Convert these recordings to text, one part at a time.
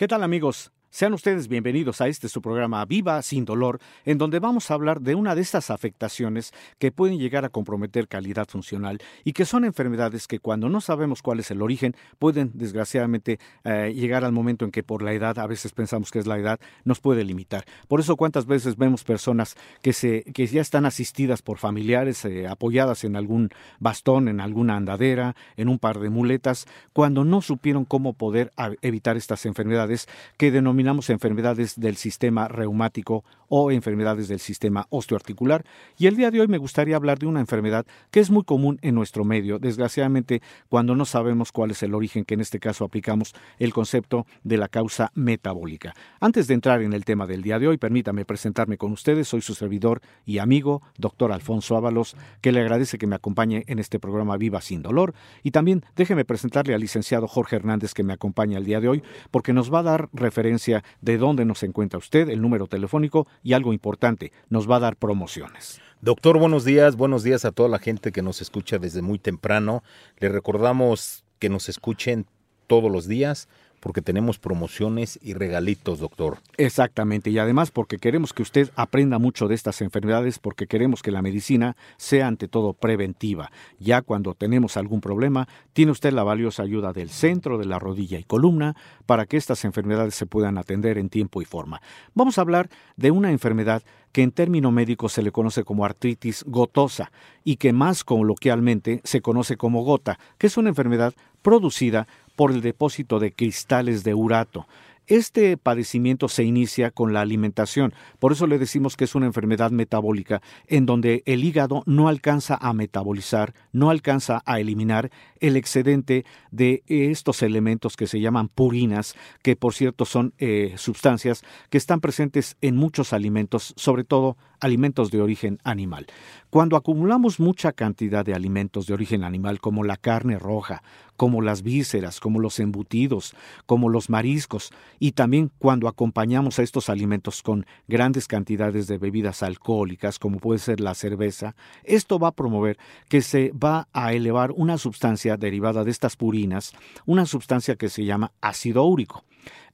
¿Qué tal amigos? Sean ustedes bienvenidos a este su programa Viva sin dolor, en donde vamos a hablar de una de estas afectaciones que pueden llegar a comprometer calidad funcional y que son enfermedades que cuando no sabemos cuál es el origen pueden desgraciadamente eh, llegar al momento en que por la edad, a veces pensamos que es la edad, nos puede limitar. Por eso cuántas veces vemos personas que, se, que ya están asistidas por familiares, eh, apoyadas en algún bastón, en alguna andadera, en un par de muletas, cuando no supieron cómo poder evitar estas enfermedades que denominamos enfermedades del sistema reumático o enfermedades del sistema osteoarticular. Y el día de hoy me gustaría hablar de una enfermedad que es muy común en nuestro medio. Desgraciadamente, cuando no sabemos cuál es el origen, que en este caso aplicamos el concepto de la causa metabólica. Antes de entrar en el tema del día de hoy, permítame presentarme con ustedes. Soy su servidor y amigo, doctor Alfonso Ábalos, que le agradece que me acompañe en este programa Viva sin Dolor. Y también déjeme presentarle al licenciado Jorge Hernández, que me acompaña el día de hoy, porque nos va a dar referencia de dónde nos encuentra usted, el número telefónico y algo importante, nos va a dar promociones. Doctor, buenos días, buenos días a toda la gente que nos escucha desde muy temprano. Le recordamos que nos escuchen todos los días porque tenemos promociones y regalitos, doctor. Exactamente, y además porque queremos que usted aprenda mucho de estas enfermedades, porque queremos que la medicina sea ante todo preventiva. Ya cuando tenemos algún problema, tiene usted la valiosa ayuda del centro, de la rodilla y columna, para que estas enfermedades se puedan atender en tiempo y forma. Vamos a hablar de una enfermedad que en término médico se le conoce como artritis gotosa y que más coloquialmente se conoce como gota, que es una enfermedad producida por el depósito de cristales de urato. Este padecimiento se inicia con la alimentación, por eso le decimos que es una enfermedad metabólica en donde el hígado no alcanza a metabolizar, no alcanza a eliminar el excedente de estos elementos que se llaman purinas, que por cierto son eh, sustancias que están presentes en muchos alimentos, sobre todo alimentos de origen animal. Cuando acumulamos mucha cantidad de alimentos de origen animal, como la carne roja, como las vísceras, como los embutidos, como los mariscos, y también cuando acompañamos a estos alimentos con grandes cantidades de bebidas alcohólicas, como puede ser la cerveza, esto va a promover que se va a elevar una sustancia derivada de estas purinas, una sustancia que se llama ácido úrico.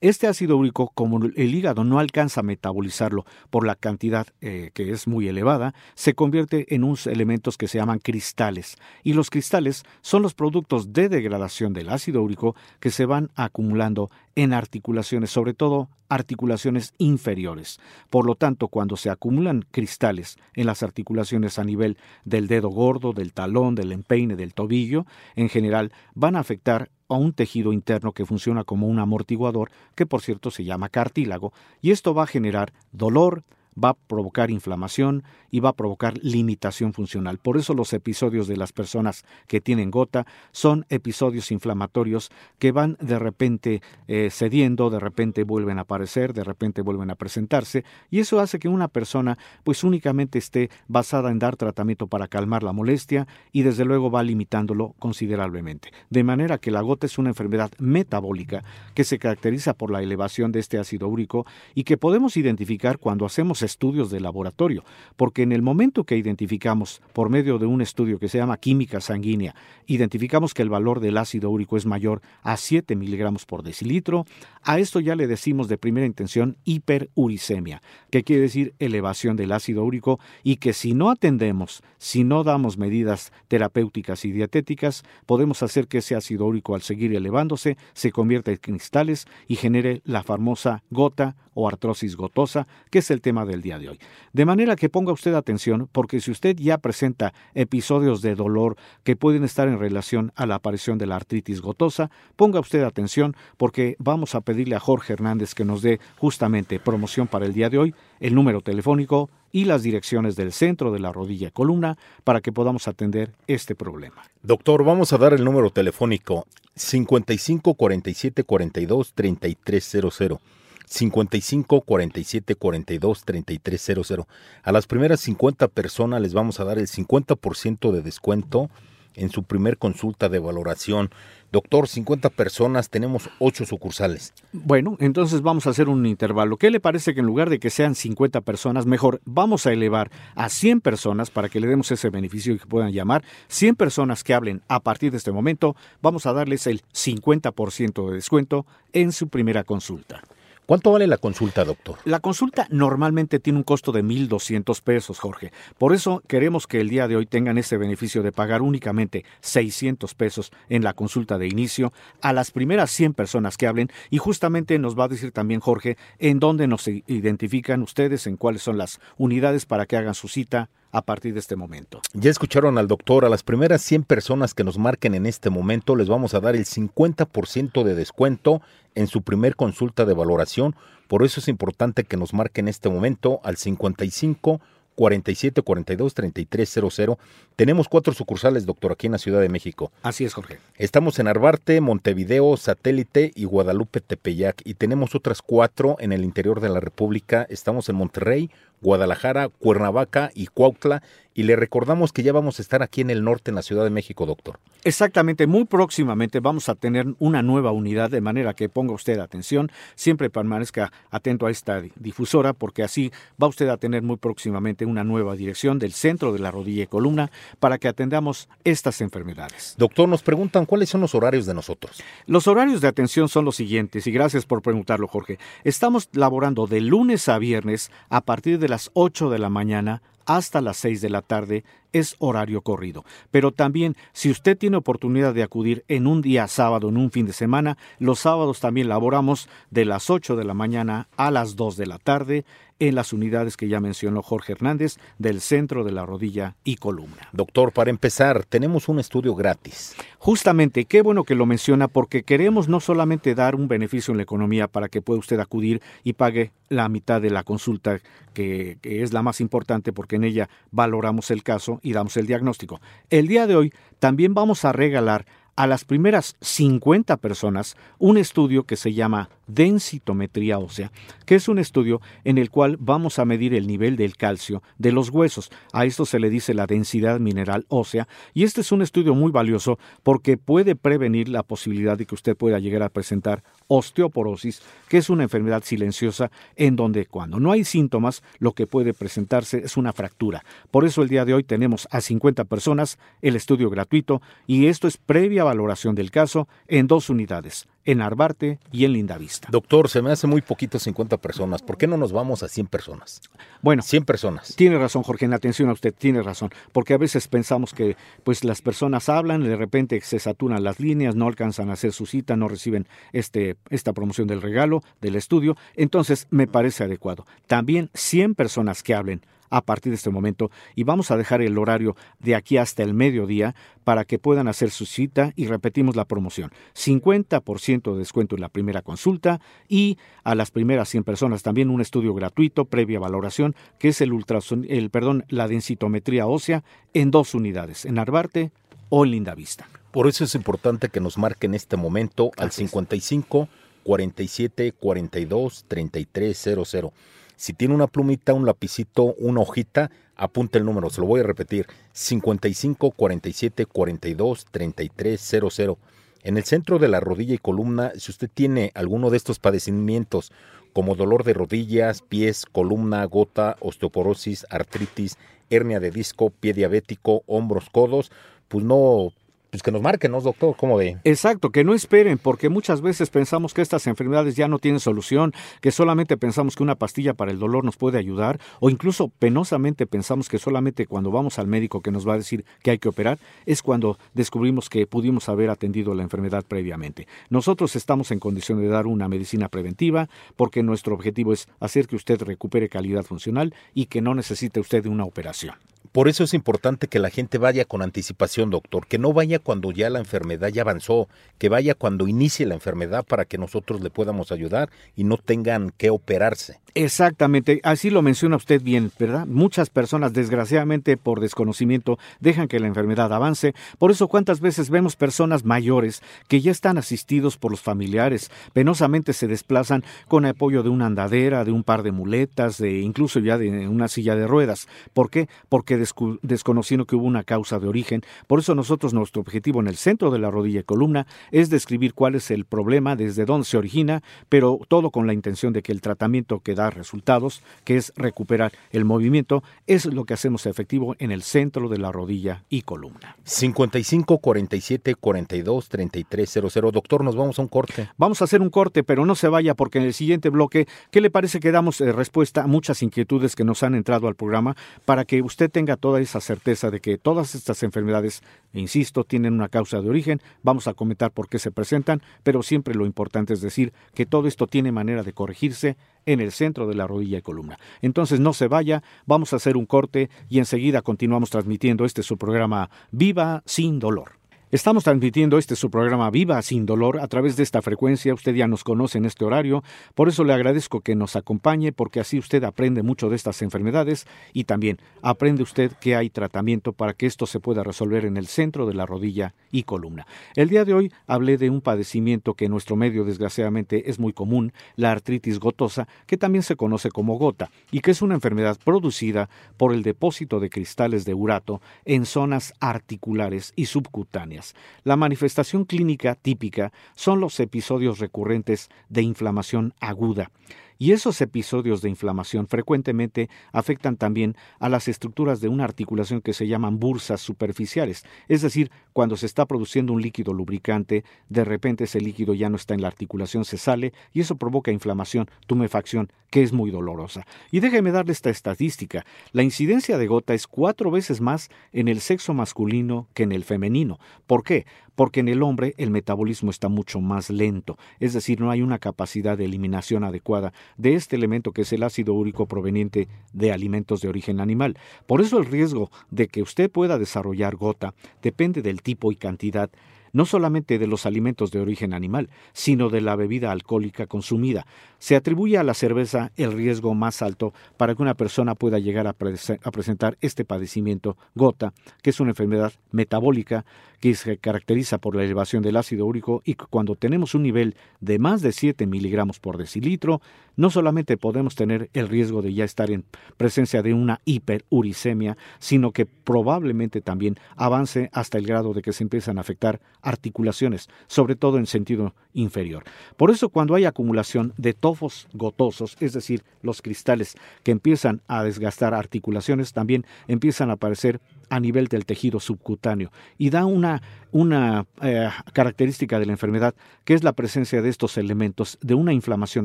Este ácido úrico, como el hígado no alcanza a metabolizarlo por la cantidad eh, que es muy elevada, se convierte en unos elementos que se llaman cristales. Y los cristales son los productos de degradación del ácido úrico que se van acumulando en articulaciones, sobre todo articulaciones inferiores. Por lo tanto, cuando se acumulan cristales en las articulaciones a nivel del dedo gordo, del talón, del empeine, del tobillo, en general van a afectar a un tejido interno que funciona como un amortiguador, que por cierto se llama cartílago, y esto va a generar dolor, va a provocar inflamación y va a provocar limitación funcional. Por eso los episodios de las personas que tienen gota son episodios inflamatorios que van de repente eh, cediendo, de repente vuelven a aparecer, de repente vuelven a presentarse y eso hace que una persona pues únicamente esté basada en dar tratamiento para calmar la molestia y desde luego va limitándolo considerablemente. De manera que la gota es una enfermedad metabólica que se caracteriza por la elevación de este ácido úrico y que podemos identificar cuando hacemos estudios de laboratorio, porque en el momento que identificamos por medio de un estudio que se llama química sanguínea, identificamos que el valor del ácido úrico es mayor a 7 miligramos por decilitro, a esto ya le decimos de primera intención hiperuricemia, que quiere decir elevación del ácido úrico y que si no atendemos, si no damos medidas terapéuticas y dietéticas, podemos hacer que ese ácido úrico al seguir elevándose se convierta en cristales y genere la famosa gota o artrosis gotosa, que es el tema día de hoy. De manera que ponga usted atención, porque si usted ya presenta episodios de dolor que pueden estar en relación a la aparición de la artritis gotosa, ponga usted atención, porque vamos a pedirle a Jorge Hernández que nos dé justamente promoción para el día de hoy, el número telefónico y las direcciones del centro de la rodilla y columna para que podamos atender este problema. Doctor, vamos a dar el número telefónico 55 47 42 3300. 55 47 42 3300. A las primeras 50 personas les vamos a dar el 50% de descuento en su primer consulta de valoración. Doctor, 50 personas, tenemos 8 sucursales. Bueno, entonces vamos a hacer un intervalo. ¿Qué le parece que en lugar de que sean 50 personas, mejor vamos a elevar a 100 personas para que le demos ese beneficio y que puedan llamar? 100 personas que hablen a partir de este momento, vamos a darles el 50% de descuento en su primera consulta. ¿Cuánto vale la consulta, doctor? La consulta normalmente tiene un costo de 1.200 pesos, Jorge. Por eso queremos que el día de hoy tengan ese beneficio de pagar únicamente 600 pesos en la consulta de inicio a las primeras 100 personas que hablen y justamente nos va a decir también Jorge en dónde nos identifican ustedes, en cuáles son las unidades para que hagan su cita a partir de este momento. Ya escucharon al doctor, a las primeras 100 personas que nos marquen en este momento les vamos a dar el 50% de descuento en su primer consulta de valoración. Por eso es importante que nos marquen en este momento al 55 47 42 3300. Tenemos cuatro sucursales, doctor, aquí en la Ciudad de México. Así es, Jorge. Estamos en Arbarte, Montevideo, Satélite y Guadalupe Tepeyac. Y tenemos otras cuatro en el interior de la República. Estamos en Monterrey, Guadalajara, Cuernavaca y Cuautla. Y le recordamos que ya vamos a estar aquí en el norte, en la Ciudad de México, doctor. Exactamente, muy próximamente vamos a tener una nueva unidad, de manera que ponga usted atención, siempre permanezca atento a esta difusora, porque así va usted a tener muy próximamente una nueva dirección del centro de la rodilla y columna para que atendamos estas enfermedades. Doctor, nos preguntan cuáles son los horarios de nosotros. Los horarios de atención son los siguientes, y gracias por preguntarlo, Jorge. Estamos laborando de lunes a viernes a partir de las 8 de la mañana hasta las 6 de la tarde es horario corrido. Pero también, si usted tiene oportunidad de acudir en un día sábado, en un fin de semana, los sábados también laboramos de las 8 de la mañana a las 2 de la tarde en las unidades que ya mencionó Jorge Hernández del centro de la rodilla y columna. Doctor, para empezar, tenemos un estudio gratis. Justamente, qué bueno que lo menciona porque queremos no solamente dar un beneficio en la economía para que pueda usted acudir y pague la mitad de la consulta, que, que es la más importante porque en ella valoramos el caso y damos el diagnóstico. El día de hoy también vamos a regalar a las primeras 50 personas un estudio que se llama densitometría ósea, que es un estudio en el cual vamos a medir el nivel del calcio de los huesos. A esto se le dice la densidad mineral ósea y este es un estudio muy valioso porque puede prevenir la posibilidad de que usted pueda llegar a presentar osteoporosis, que es una enfermedad silenciosa en donde cuando no hay síntomas lo que puede presentarse es una fractura. Por eso el día de hoy tenemos a 50 personas el estudio gratuito y esto es previa valoración del caso en dos unidades, en Arbarte y en Lindavista. Doctor, se me hace muy poquito 50 personas. ¿Por qué no nos vamos a 100 personas? Bueno, 100 personas. Tiene razón, Jorge, en atención a usted, tiene razón, porque a veces pensamos que pues las personas hablan, de repente se saturan las líneas, no alcanzan a hacer su cita, no reciben este, esta promoción del regalo, del estudio, entonces me parece adecuado. También 100 personas que hablen a partir de este momento y vamos a dejar el horario de aquí hasta el mediodía para que puedan hacer su cita y repetimos la promoción. 50% de descuento en la primera consulta y a las primeras 100 personas también un estudio gratuito previa valoración que es el ultrason el perdón, la densitometría ósea en dos unidades, en Arbarte o en Lindavista. Por eso es importante que nos marquen este momento al 55 47 42 33 00. Si tiene una plumita, un lapicito, una hojita, apunte el número, se lo voy a repetir, 55 47 42 33 00. En el centro de la rodilla y columna, si usted tiene alguno de estos padecimientos, como dolor de rodillas, pies, columna, gota, osteoporosis, artritis, hernia de disco, pie diabético, hombros, codos, pues no pues que nos marquen, ¿no, doctor? ¿Cómo ve? Exacto, que no esperen, porque muchas veces pensamos que estas enfermedades ya no tienen solución, que solamente pensamos que una pastilla para el dolor nos puede ayudar, o incluso penosamente pensamos que solamente cuando vamos al médico que nos va a decir que hay que operar, es cuando descubrimos que pudimos haber atendido la enfermedad previamente. Nosotros estamos en condición de dar una medicina preventiva, porque nuestro objetivo es hacer que usted recupere calidad funcional y que no necesite usted una operación. Por eso es importante que la gente vaya con anticipación, doctor, que no vaya cuando ya la enfermedad ya avanzó, que vaya cuando inicie la enfermedad para que nosotros le podamos ayudar y no tengan que operarse. Exactamente, así lo menciona usted bien, ¿verdad? Muchas personas, desgraciadamente por desconocimiento, dejan que la enfermedad avance. Por eso, ¿cuántas veces vemos personas mayores que ya están asistidos por los familiares, penosamente se desplazan con apoyo de una andadera, de un par de muletas, de incluso ya de una silla de ruedas? ¿Por qué? Porque desconociendo que hubo una causa de origen. Por eso nosotros, nuestro objetivo en el centro de la rodilla y columna es describir cuál es el problema, desde dónde se origina, pero todo con la intención de que el tratamiento que da resultados, que es recuperar el movimiento, es lo que hacemos efectivo en el centro de la rodilla y columna. 55 47 42 33 00. Doctor, nos vamos a un corte. Vamos a hacer un corte, pero no se vaya porque en el siguiente bloque, ¿qué le parece que damos eh, respuesta a muchas inquietudes que nos han entrado al programa para que usted tenga toda esa certeza de que todas estas enfermedades, insisto, tienen una causa de origen? Vamos a comentar por qué se presentan, pero siempre lo importante es decir que todo esto tiene manera de corregirse en el centro de la rodilla y columna. Entonces no se vaya, vamos a hacer un corte y enseguida continuamos transmitiendo este su programa Viva sin dolor. Estamos transmitiendo este su programa Viva sin dolor a través de esta frecuencia. Usted ya nos conoce en este horario, por eso le agradezco que nos acompañe porque así usted aprende mucho de estas enfermedades y también aprende usted que hay tratamiento para que esto se pueda resolver en el centro de la rodilla y columna. El día de hoy hablé de un padecimiento que en nuestro medio desgraciadamente es muy común, la artritis gotosa, que también se conoce como gota y que es una enfermedad producida por el depósito de cristales de urato en zonas articulares y subcutáneas la manifestación clínica típica son los episodios recurrentes de inflamación aguda. Y esos episodios de inflamación frecuentemente afectan también a las estructuras de una articulación que se llaman bursas superficiales, es decir, cuando se está produciendo un líquido lubricante, de repente ese líquido ya no está en la articulación, se sale y eso provoca inflamación, tumefacción, que es muy dolorosa. Y déjeme darle esta estadística, la incidencia de gota es cuatro veces más en el sexo masculino que en el femenino. ¿Por qué? Porque en el hombre el metabolismo está mucho más lento, es decir, no hay una capacidad de eliminación adecuada de este elemento que es el ácido úrico proveniente de alimentos de origen animal. Por eso el riesgo de que usted pueda desarrollar gota depende del tipo y cantidad no solamente de los alimentos de origen animal, sino de la bebida alcohólica consumida. Se atribuye a la cerveza el riesgo más alto para que una persona pueda llegar a, presentar este padecimiento gota, que es una enfermedad metabólica que se caracteriza por la elevación del ácido úrico y cuando tenemos un nivel de más de 7 miligramos por decilitro, no solamente podemos tener el riesgo de ya estar en presencia de una hiperuricemia, sino que probablemente también avance hasta el grado de que se empiezan a afectar articulaciones, sobre todo en sentido inferior. Por eso cuando hay acumulación de tofos gotosos, es decir, los cristales que empiezan a desgastar articulaciones, también empiezan a aparecer a nivel del tejido subcutáneo y da una, una eh, característica de la enfermedad que es la presencia de estos elementos de una inflamación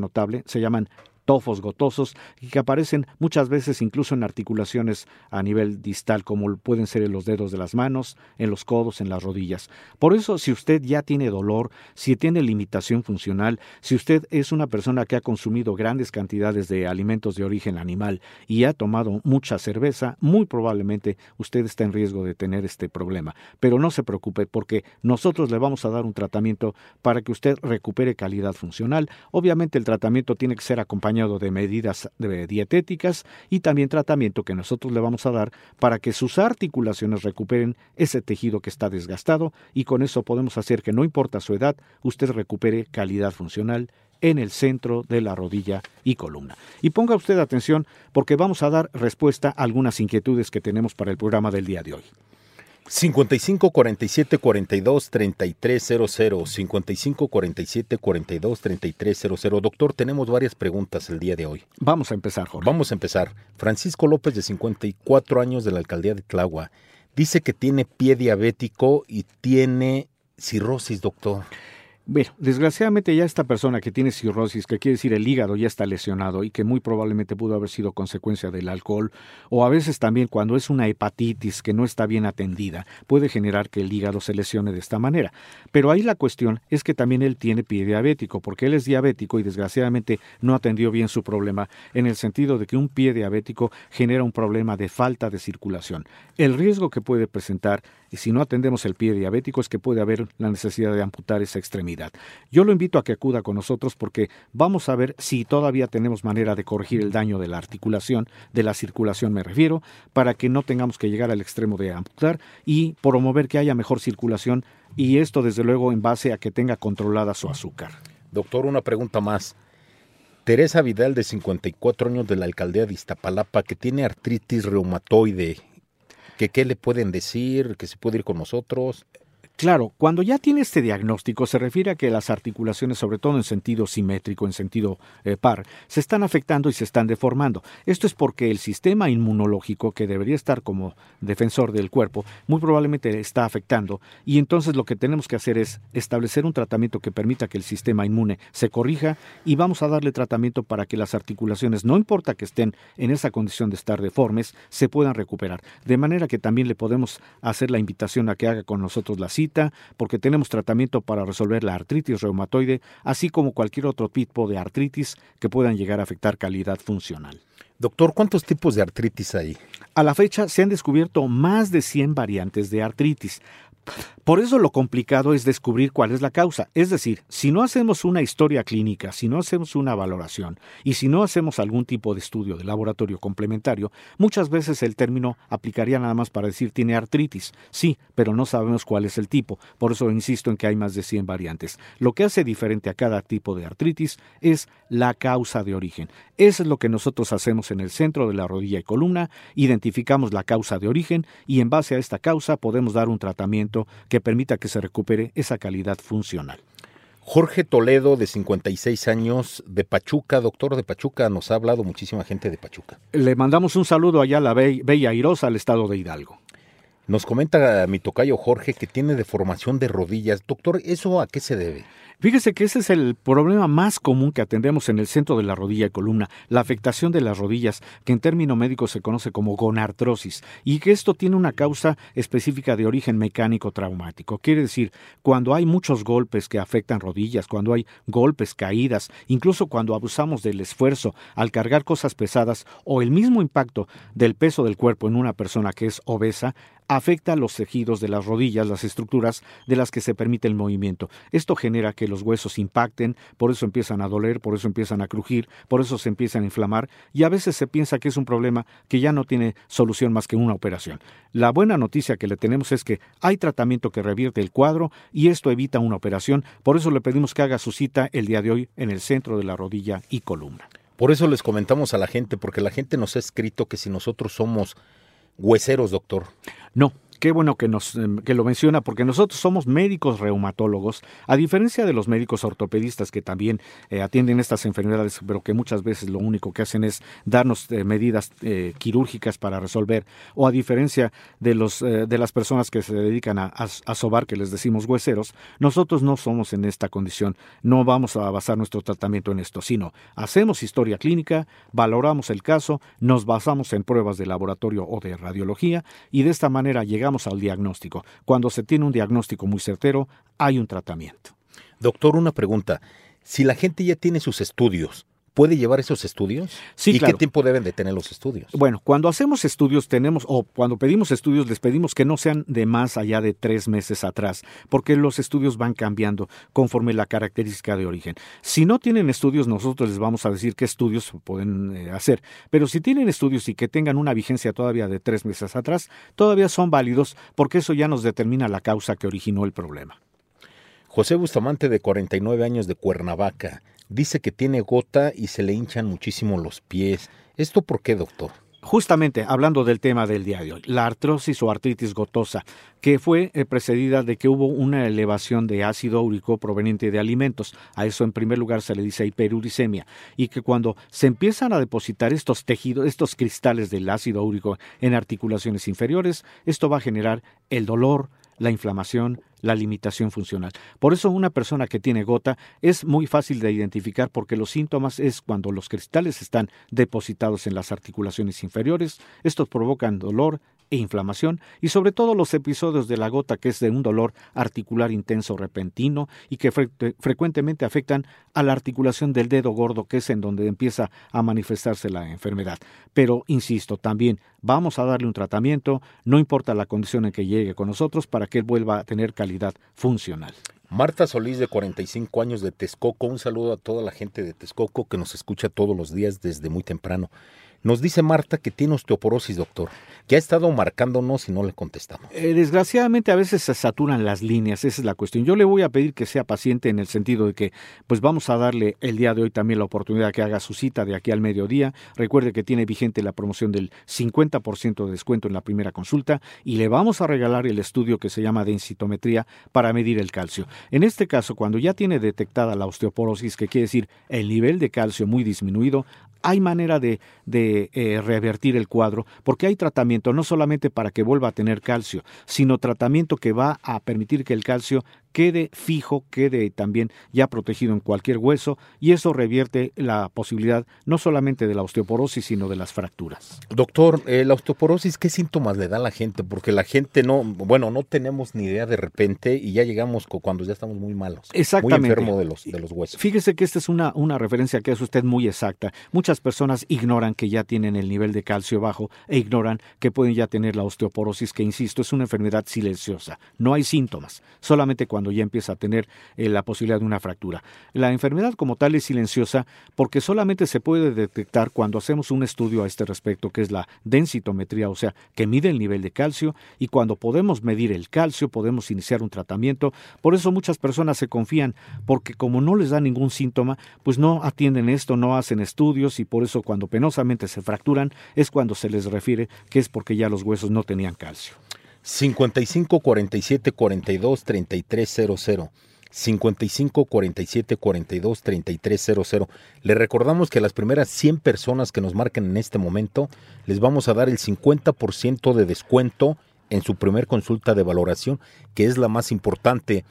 notable, se llaman tofos gotosos y que aparecen muchas veces incluso en articulaciones a nivel distal como pueden ser en los dedos de las manos, en los codos, en las rodillas. Por eso si usted ya tiene dolor, si tiene limitación funcional, si usted es una persona que ha consumido grandes cantidades de alimentos de origen animal y ha tomado mucha cerveza, muy probablemente usted está en riesgo de tener este problema. Pero no se preocupe porque nosotros le vamos a dar un tratamiento para que usted recupere calidad funcional. Obviamente el tratamiento tiene que ser acompañado de medidas dietéticas y también tratamiento que nosotros le vamos a dar para que sus articulaciones recuperen ese tejido que está desgastado y con eso podemos hacer que no importa su edad, usted recupere calidad funcional en el centro de la rodilla y columna. Y ponga usted atención porque vamos a dar respuesta a algunas inquietudes que tenemos para el programa del día de hoy. 55 47 42 3300 55 47 42 3300 Doctor, tenemos varias preguntas el día de hoy. Vamos a empezar, Jorge. Vamos a empezar. Francisco López, de 54 años, de la alcaldía de Tlagua, dice que tiene pie diabético y tiene cirrosis, doctor. Bueno, desgraciadamente ya esta persona que tiene cirrosis, que quiere decir el hígado ya está lesionado y que muy probablemente pudo haber sido consecuencia del alcohol, o a veces también cuando es una hepatitis que no está bien atendida, puede generar que el hígado se lesione de esta manera. Pero ahí la cuestión es que también él tiene pie diabético, porque él es diabético y desgraciadamente no atendió bien su problema, en el sentido de que un pie diabético genera un problema de falta de circulación. El riesgo que puede presentar, y si no atendemos el pie diabético, es que puede haber la necesidad de amputar esa extremidad. Yo lo invito a que acuda con nosotros porque vamos a ver si todavía tenemos manera de corregir el daño de la articulación, de la circulación me refiero, para que no tengamos que llegar al extremo de amputar y promover que haya mejor circulación y esto desde luego en base a que tenga controlada su azúcar. Doctor, una pregunta más. Teresa Vidal, de 54 años de la alcaldía de Iztapalapa, que tiene artritis reumatoide, que qué le pueden decir, que se puede ir con nosotros. Claro, cuando ya tiene este diagnóstico se refiere a que las articulaciones, sobre todo en sentido simétrico, en sentido eh, par, se están afectando y se están deformando. Esto es porque el sistema inmunológico, que debería estar como defensor del cuerpo, muy probablemente está afectando y entonces lo que tenemos que hacer es establecer un tratamiento que permita que el sistema inmune se corrija y vamos a darle tratamiento para que las articulaciones, no importa que estén en esa condición de estar deformes, se puedan recuperar. De manera que también le podemos hacer la invitación a que haga con nosotros la cita porque tenemos tratamiento para resolver la artritis reumatoide, así como cualquier otro tipo de artritis que puedan llegar a afectar calidad funcional. Doctor, ¿cuántos tipos de artritis hay? A la fecha se han descubierto más de 100 variantes de artritis. Por eso lo complicado es descubrir cuál es la causa. Es decir, si no hacemos una historia clínica, si no hacemos una valoración y si no hacemos algún tipo de estudio de laboratorio complementario, muchas veces el término aplicaría nada más para decir tiene artritis. Sí, pero no sabemos cuál es el tipo. Por eso insisto en que hay más de 100 variantes. Lo que hace diferente a cada tipo de artritis es la causa de origen. Eso es lo que nosotros hacemos en el centro de la rodilla y columna. Identificamos la causa de origen y en base a esta causa podemos dar un tratamiento que permita que se recupere esa calidad funcional. Jorge Toledo, de 56 años, de Pachuca, doctor de Pachuca, nos ha hablado muchísima gente de Pachuca. Le mandamos un saludo allá a la Bella Airosa, al estado de Hidalgo. Nos comenta mi tocayo Jorge que tiene deformación de rodillas. Doctor, ¿eso a qué se debe? Fíjese que ese es el problema más común que atendemos en el centro de la rodilla y columna, la afectación de las rodillas, que en término médico se conoce como gonartrosis, y que esto tiene una causa específica de origen mecánico traumático. Quiere decir, cuando hay muchos golpes que afectan rodillas, cuando hay golpes, caídas, incluso cuando abusamos del esfuerzo al cargar cosas pesadas o el mismo impacto del peso del cuerpo en una persona que es obesa, afecta los tejidos de las rodillas, las estructuras de las que se permite el movimiento. Esto genera que los huesos impacten, por eso empiezan a doler, por eso empiezan a crujir, por eso se empiezan a inflamar y a veces se piensa que es un problema que ya no tiene solución más que una operación. La buena noticia que le tenemos es que hay tratamiento que revierte el cuadro y esto evita una operación, por eso le pedimos que haga su cita el día de hoy en el centro de la rodilla y columna. Por eso les comentamos a la gente, porque la gente nos ha escrito que si nosotros somos hueseros, doctor. No, qué bueno que, nos, em, que lo menciona, porque nosotros somos médicos reumatólogos, a diferencia de los médicos ortopedistas que también eh, atienden estas enfermedades, pero que muchas veces lo único que hacen es darnos eh, medidas eh, quirúrgicas para resolver, o a diferencia de, los, de las personas que se dedican a, a, sobar, que les decimos hueseros, nosotros no somos en esta condición, no vamos a basar nuestro tratamiento en esto, sino hacemos historia clínica, valoramos el caso, nos basamos en pruebas de laboratorio o de radiología, y de esta manera llegamos al diagnóstico. Cuando se tiene un diagnóstico muy certero, hay un tratamiento. Doctor, una pregunta. Si la gente ya tiene sus estudios, ¿Puede llevar esos estudios? Sí, ¿Y claro. qué tiempo deben de tener los estudios? Bueno, cuando hacemos estudios tenemos, o cuando pedimos estudios, les pedimos que no sean de más allá de tres meses atrás, porque los estudios van cambiando conforme la característica de origen. Si no tienen estudios, nosotros les vamos a decir qué estudios pueden eh, hacer, pero si tienen estudios y que tengan una vigencia todavía de tres meses atrás, todavía son válidos porque eso ya nos determina la causa que originó el problema. José Bustamante, de 49 años de Cuernavaca, dice que tiene gota y se le hinchan muchísimo los pies. ¿Esto por qué, doctor? Justamente hablando del tema del día de hoy, la artrosis o artritis gotosa, que fue eh, precedida de que hubo una elevación de ácido úrico proveniente de alimentos. A eso en primer lugar se le dice hiperuricemia y que cuando se empiezan a depositar estos tejidos, estos cristales del ácido úrico en articulaciones inferiores, esto va a generar el dolor, la inflamación, la limitación funcional. Por eso una persona que tiene gota es muy fácil de identificar porque los síntomas es cuando los cristales están depositados en las articulaciones inferiores, estos provocan dolor e inflamación y sobre todo los episodios de la gota que es de un dolor articular intenso repentino y que frecuentemente afectan a la articulación del dedo gordo que es en donde empieza a manifestarse la enfermedad. Pero, insisto, también vamos a darle un tratamiento, no importa la condición en que llegue con nosotros, para que él vuelva a tener calidad funcional. Marta Solís, de 45 años de Texcoco, un saludo a toda la gente de Texcoco que nos escucha todos los días desde muy temprano. Nos dice Marta que tiene osteoporosis, doctor, que ha estado marcándonos y no le contestamos. Eh, desgraciadamente a veces se saturan las líneas, esa es la cuestión. Yo le voy a pedir que sea paciente en el sentido de que pues vamos a darle el día de hoy también la oportunidad que haga su cita de aquí al mediodía. Recuerde que tiene vigente la promoción del 50% de descuento en la primera consulta y le vamos a regalar el estudio que se llama densitometría para medir el calcio. En este caso, cuando ya tiene detectada la osteoporosis, que quiere decir el nivel de calcio muy disminuido, hay manera de eh, revertir el cuadro porque hay tratamiento no solamente para que vuelva a tener calcio, sino tratamiento que va a permitir que el calcio quede fijo, quede también ya protegido en cualquier hueso y eso revierte la posibilidad no solamente de la osteoporosis, sino de las fracturas. Doctor, eh, la osteoporosis, ¿qué síntomas le da a la gente? Porque la gente no, bueno, no tenemos ni idea de repente y ya llegamos cuando ya estamos muy malos. Exactamente. Muy enfermo de los, de los huesos. Fíjese que esta es una, una referencia que es usted muy exacta. Muchas personas ignoran que ya tienen el nivel de calcio bajo e ignoran que pueden ya tener la osteoporosis, que insisto, es una enfermedad silenciosa. No hay síntomas, solamente cuando cuando ya empieza a tener eh, la posibilidad de una fractura. La enfermedad como tal es silenciosa porque solamente se puede detectar cuando hacemos un estudio a este respecto, que es la densitometría, o sea, que mide el nivel de calcio y cuando podemos medir el calcio podemos iniciar un tratamiento. Por eso muchas personas se confían porque como no les da ningún síntoma, pues no atienden esto, no hacen estudios y por eso cuando penosamente se fracturan es cuando se les refiere que es porque ya los huesos no tenían calcio. 55 47 42 33 00. 55 47 42 33 00. Le recordamos que a las primeras 100 personas que nos marquen en este momento les vamos a dar el 50% de descuento en su primer consulta de valoración, que es la más importante.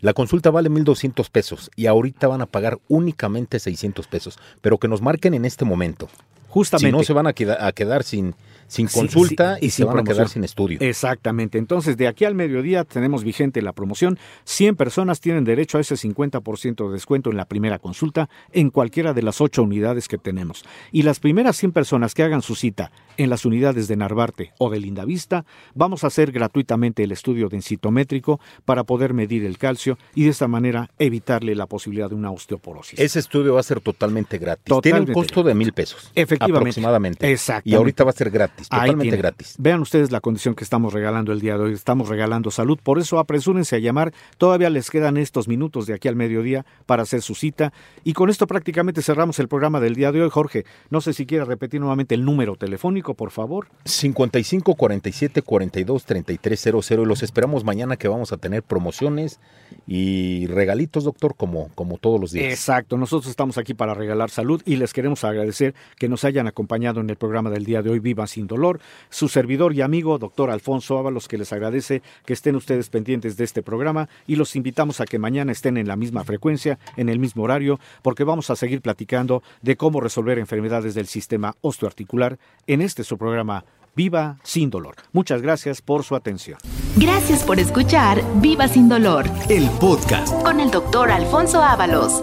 La consulta vale 1.200 pesos y ahorita van a pagar únicamente 600 pesos, pero que nos marquen en este momento. Justamente. Si no, se van a, a quedar sin, sin consulta y, se van a quedar sin estudio. Exactamente. Entonces, de aquí al mediodía tenemos vigente la promoción. 100 personas tienen derecho a ese 50% de descuento en la primera consulta en cualquiera de las ocho unidades que tenemos. Y las primeras 100 personas que hagan su cita en las unidades de Narvarte o de Lindavista, vamos a hacer gratuitamente el estudio densitométrico para poder medir el calcio y de esta manera evitarle la posibilidad de una osteoporosis. Ese estudio va a ser totalmente gratis. Tiene un costo de mil pesos. Efectivamente. Aproximadamente. Exactamente. Y ahorita va a ser gratis, totalmente gratis. Vean ustedes la condición que estamos regalando el día de hoy. Estamos regalando salud. Por eso apresúrense a llamar. Todavía les quedan estos minutos de aquí al mediodía para hacer su cita. Y con esto prácticamente cerramos el programa del día de hoy. Jorge, no sé si quiere repetir nuevamente el número telefónico, por favor. 55 47 42 33 00. Y los esperamos mañana que vamos a tener promociones y regalitos, doctor, como, como todos los días. Exacto. Nosotros estamos aquí para regalar salud y les queremos agradecer que nos hayan acompañado en el programa del día de hoy, Viva Sin Dolor. Su servidor y amigo, doctor Alfonso Ábalos, que les agradece que estén ustedes pendientes de este programa y los invitamos a que mañana estén en la misma frecuencia, en el mismo horario, porque vamos a seguir platicando de cómo resolver enfermedades del sistema osteoarticular en este su programa Viva sin dolor. Muchas gracias por su atención. Gracias por escuchar Viva sin dolor. El podcast con el doctor Alfonso Ábalos.